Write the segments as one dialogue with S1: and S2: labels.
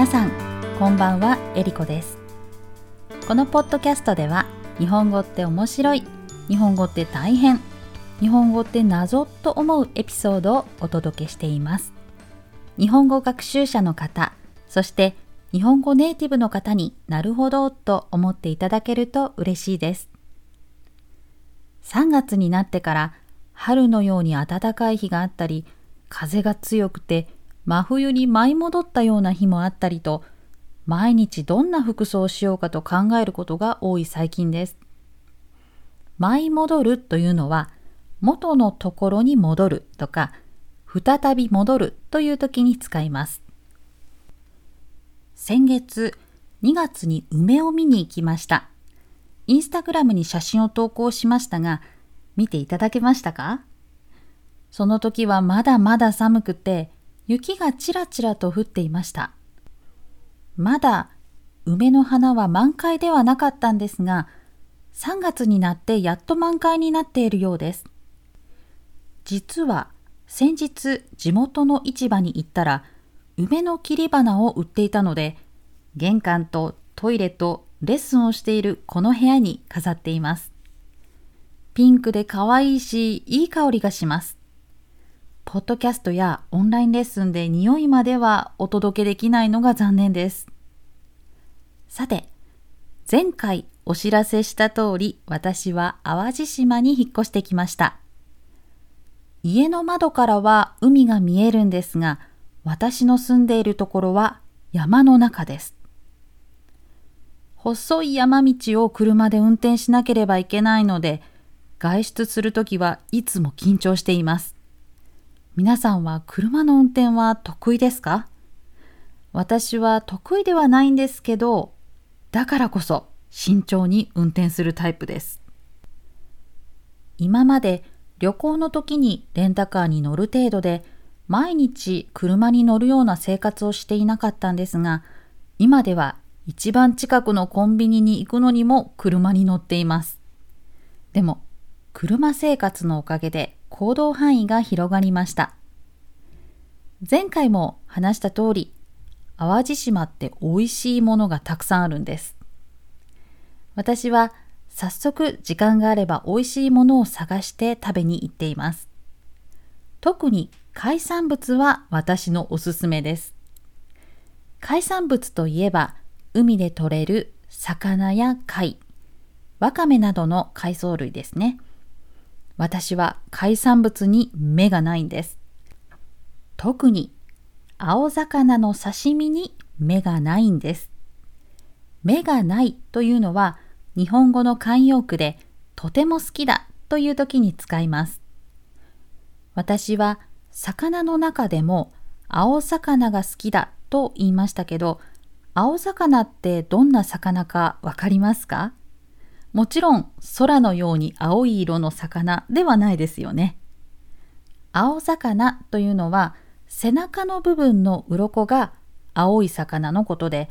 S1: 皆さんこんばんはえりこです。このポッドキャストでは日本語って面白い日本語って大変日本語って謎と思うエピソードをお届けしています。日本語学習者の方そして日本語ネイティブの方になるほどと思っていただけると嬉しいです。3月になってから春のように暖かい日があったり風が強くて真冬に舞い戻ったような日もあったりと毎日どんな服装をしようかと考えることが多い最近です。舞い戻るというのは元のところに戻るとか再び戻るという時に使います。先月2月に梅を見に行きました。インスタグラムに写真を投稿しましたが見ていただけましたか？その時はまだまだ寒くて雪がちらちらと降っていました。まだ梅の花は満開ではなかったんですが、3月になってやっと満開になっているようです。実は先日地元の市場に行ったら梅の切り花を売っていたので、玄関とトイレとレッスンをしているこの部屋に飾っています。ピンクで可愛いし、いい香りがします。ポッドキャストやオンラインレッスンで匂いまではお届けできないのが残念です。さて、前回お知らせした通り、私は淡路島に引っ越してきました。家の窓からは海が見えるんですが、私の住んでいるところは山の中です。細い山道を車で運転しなければいけないので、外出するときはいつも緊張しています。皆さんは車の運転は得意ですか？私は得意ではないんですけど、だからこそ慎重に運転するタイプです。今まで旅行の時にレンタカーに乗る程度で、毎日車に乗るような生活をしていなかったんですが、今では一番近くのコンビニに行くのにも車に乗っています。でも、車生活のおかげで行動範囲が広がりました。前回も話した通り、淡路島って美味しいものがたくさんあるんです。私は早速時間があれば美味しいものを探して食べに行っています。特に海産物は私のおすすめです。海産物といえば海で採れる魚や貝、わかめなどの海藻類ですね。私は海産物に目がないんです。特に青魚の刺身に目がないんです。目がないというのは日本語の慣用句でとても好きだという時に使います。私は魚の中でも青魚が好きだと言いましたけど、青魚ってどんな魚かわかりますか？もちろん空のように青い色の魚ではないですよね。青魚というのは背中の部分の鱗が青い魚のことで、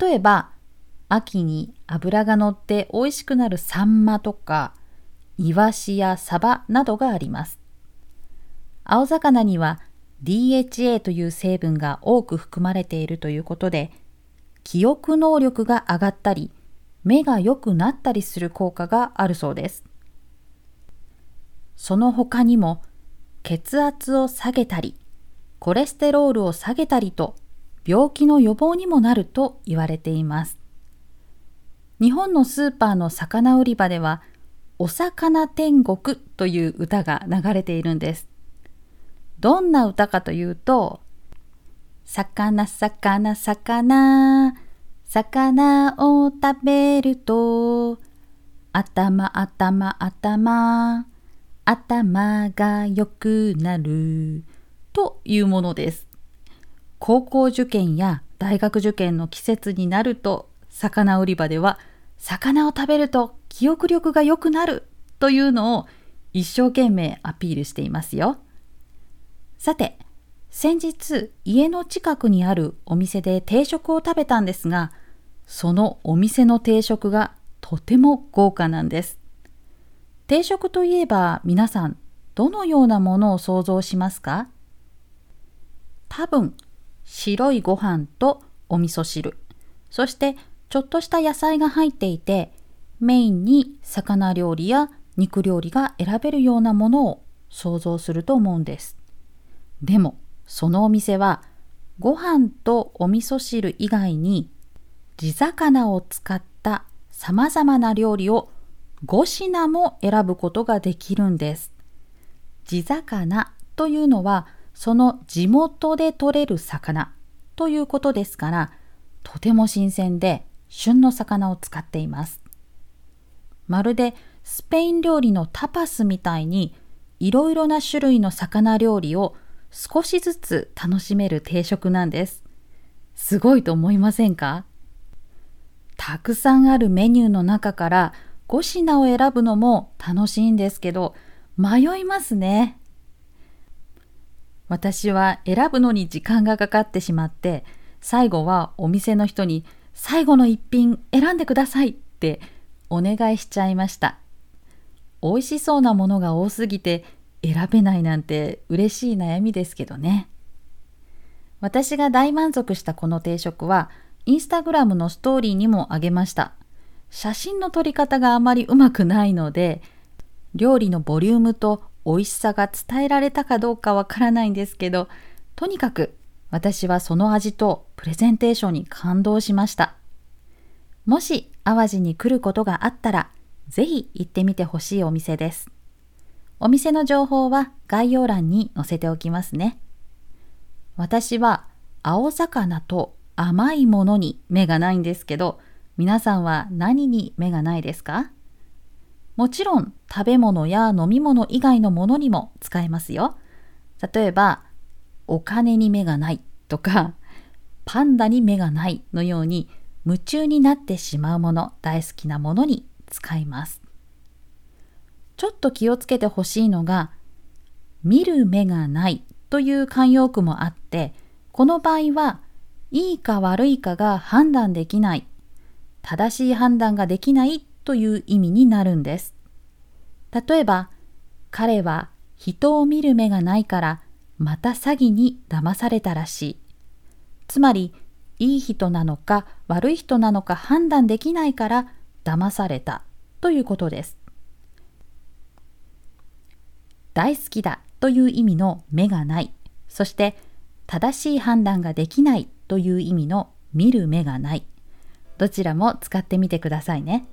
S1: 例えば秋に脂が乗って美味しくなるサンマとか、イワシやサバなどがあります。青魚には DHA という成分が多く含まれているということで、記憶能力が上がったり、目が良くなったりする効果があるそうです。その他にも血圧を下げたり、コレステロールを下げたりと病気の予防にもなると言われています。日本のスーパーの魚売り場では、お魚天国という歌が流れているんです。どんな歌かというと、魚魚魚魚を食べると、頭頭頭、頭が良くなるというものです。高校受験や大学受験の季節になると、魚売り場では、魚を食べると記憶力が良くなるというのを一生懸命アピールしていますよ。さて、先日家の近くにあるお店で定食を食べたんですがそのお店の定食がとても豪華なんです。定食といえば皆さんどのようなものを想像しますか？多分白いご飯とお味噌汁、そしてちょっとした野菜が入っていて、メインに魚料理や肉料理が選べるようなものを想像すると思うんです。でも、そのお店はご飯とお味噌汁以外に地魚を使った様々な料理を5品も選ぶことができるんです。地魚というのはその地元で採れる魚ということですからとても新鮮で旬の魚を使っています。まるでスペイン料理のタパスみたいにいろいろな種類の魚料理を少しずつ楽しめる定食なんです。すごいと思いませんか？たくさんあるメニューの中から5品を選ぶのも楽しいんですけど迷いますね。私は選ぶのに時間がかかってしまって最後はお店の人に最後の一品選んでくださいってお願いしちゃいました。美味しそうなものが多すぎて選べないなんて嬉しい悩みですけどね。私が大満足したこの定食はインスタグラムのストーリーにもあげました。写真の撮り方があまりうまくないので料理のボリュームと美味しさが伝えられたかどうかわからないんですけどとにかく私はその味とプレゼンテーションに感動しました。もし淡路に来ることがあったらぜひ行ってみてほしいお店です。お店の情報は概要欄に載せておきますね。私は青魚と甘いものに目がないんですけど、皆さんは何に目がないですか？もちろん食べ物や飲み物以外のものにも使えますよ。例えば、お金に目がないとか、パンダに目がないのように夢中になってしまうもの、大好きなものに使います。ちょっと気をつけてほしいのが、見る目がないという慣用句もあって、この場合は、いいか悪いかが判断できない、正しい判断ができないという意味になるんです。例えば、彼は人を見る目がないからまた詐欺に騙されたらしい。つまり、いい人なのか悪い人なのか判断できないから騙されたということです。大好きだという意味の目がない、そして正しい判断ができないという意味の見る目がない。どちらも使ってみてくださいね。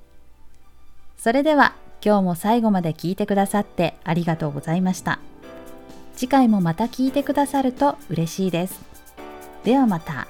S1: それでは今日も最後まで聞いてくださってありがとうございました。次回もまた聞いてくださると嬉しいです。ではまた。